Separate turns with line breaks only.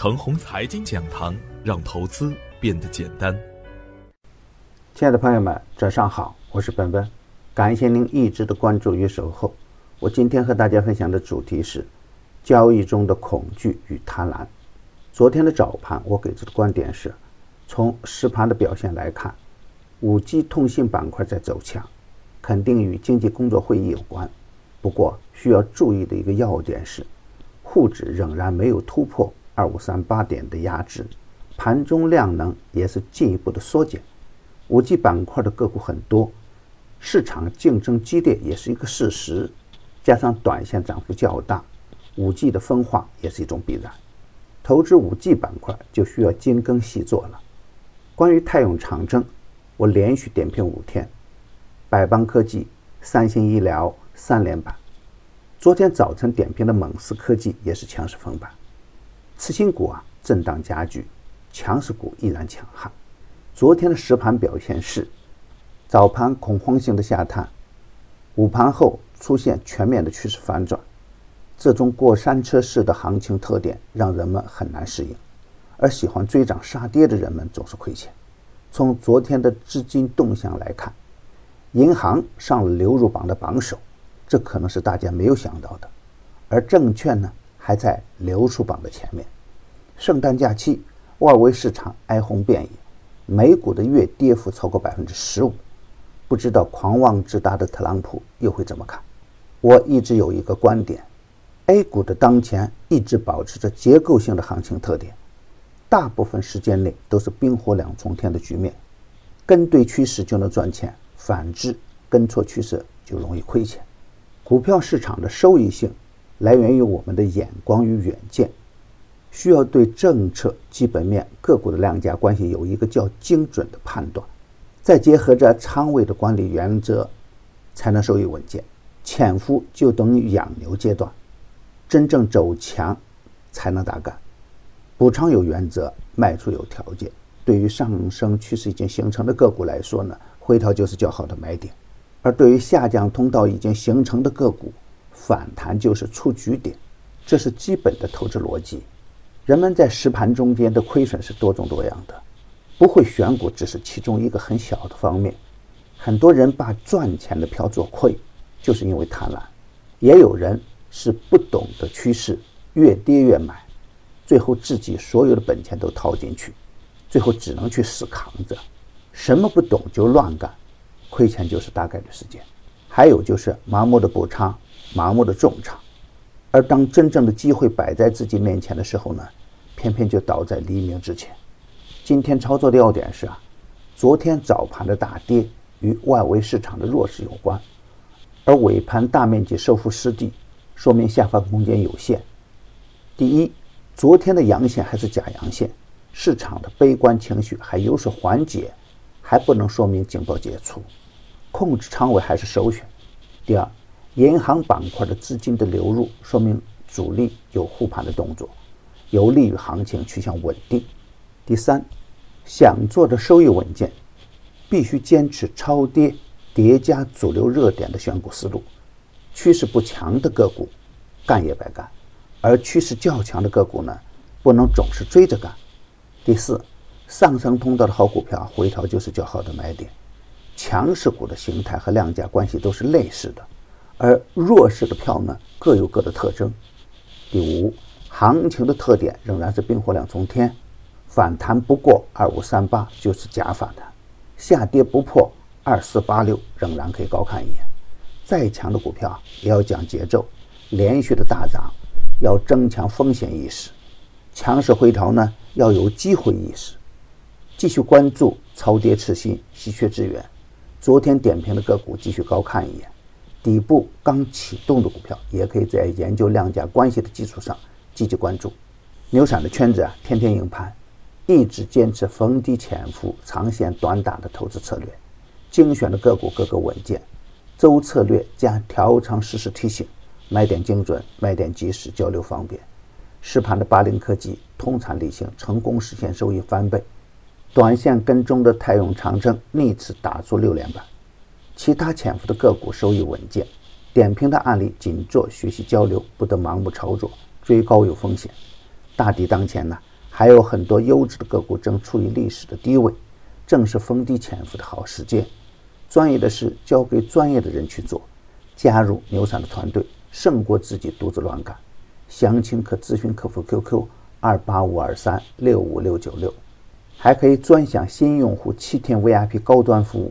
程红财经讲堂，让投资变得简单。
亲爱的朋友们，早上好，我是本本，感谢您一直的关注与守候。我今天和大家分享的主题是交易中的恐惧与贪婪。昨天的早盘，我给出的观点是，从实盘的表现来看，五 G 通信板块在走强，肯定与经济工作会议有关。不过需要注意的一个要点是，沪指仍然没有突破二五三八点的压制，盘中量能也是进一步的缩减。五 G 板块的个股很多，市场竞争激烈也是一个事实，加上短线涨幅较大，五 G 的分化也是一种必然。投资五 G 板块就需要精耕细作了。关于泰永长征，我连续点评五天，百邦科技、三星医疗三连板。昨天早晨点评的猛斯科技也是强势封板。次新股啊，震荡加剧，强势股依然强悍。昨天的实盘表现是，早盘恐慌性的下探，午盘后出现全面的趋势反转，这种过山车式的行情特点让人们很难适应，而喜欢追涨杀跌的人们总是亏钱。从昨天的资金动向来看，银行上了流入榜的榜首，这可能是大家没有想到的，而证券呢还在流出榜的前面。圣诞假期，外围市场哀鸿遍野。美股的月跌幅超过百分之十五，不知道狂妄自大的特朗普又会怎么看？我一直有一个观点：A 股的当前一直保持着结构性的行情特点，大部分时间内都是冰火两重天的局面，跟对趋势就能赚钱，反之跟错趋势就容易亏钱。股票市场的收益性来源于我们的眼光与远见。需要对政策、基本面、个股的量价关系有一个较精准的判断，再结合着仓位的管理原则，才能收益稳健。潜伏就等于养牛阶段，真正走强才能打干。补仓有原则，卖出有条件。对于上升趋势已经形成的个股来说呢，回调就是较好的买点；而对于下降通道已经形成的个股，反弹就是出局点。这是基本的投资逻辑。人们在实盘中间的亏损是多种多样的，不会选股只是其中一个很小的方面。很多人把赚钱的票做亏，就是因为贪婪；也有人是不懂得趋势，越跌越买，最后自己所有的本钱都掏进去，最后只能去死扛着。什么不懂就乱干，亏钱就是大概率事件。还有就是盲目的补仓，盲目的重仓。而当真正的机会摆在自己面前的时候呢，偏偏就倒在黎明之前。今天操作的要点是啊，昨天早盘的大跌与外围市场的弱势有关，而尾盘大面积收复失地，说明下方空间有限。第一，昨天的阳线还是假阳线，市场的悲观情绪还有所缓解，还不能说明警报解除，控制仓位还是首选。第二。银行板块的资金的流入，说明主力有护盘的动作，有利于行情趋向稳定。第三，想做的收益稳健，必须坚持超跌叠加主流热点的选股思路。趋势不强的个股，干也白干；而趋势较强的个股呢，不能总是追着干。第四，上升通道的好股票回调就是较好的买点。强势股的形态和量价关系都是类似的。而弱势的票呢，各有各的特征。第五，行情的特点仍然是冰火两重天，反弹不过二五三八就是假反弹，下跌不破二四八六仍然可以高看一眼。再强的股票也要讲节奏，连续的大涨要增强风险意识，强势回调呢要有机会意识。继续关注超跌次新、稀缺资源，昨天点评的个股继续高看一眼。底部刚启动的股票，也可以在研究量价关系的基础上积极关注。牛散的圈子啊，天天赢盘，一直坚持逢低潜伏、长线短打的投资策略，精选的个股个个稳健。周策略加调仓实时提醒，买点精准，卖点及时，交流方便。实盘的八零科技通产理性，成功实现收益翻倍。短线跟踪的泰永长征逆势打出六连板。其他潜伏的个股收益稳健，点评的案例仅做学习交流，不得盲目操作，追高有风险。大敌当前呢，还有很多优质的个股正处于历史的低位，正是逢低潜伏的好时间。专业的事交给专业的人去做，加入牛散的团队，胜过自己独自乱干。详情可咨询客服 QQ 二八五二三六五六九六，还可以专享新用户七天 VIP 高端服务。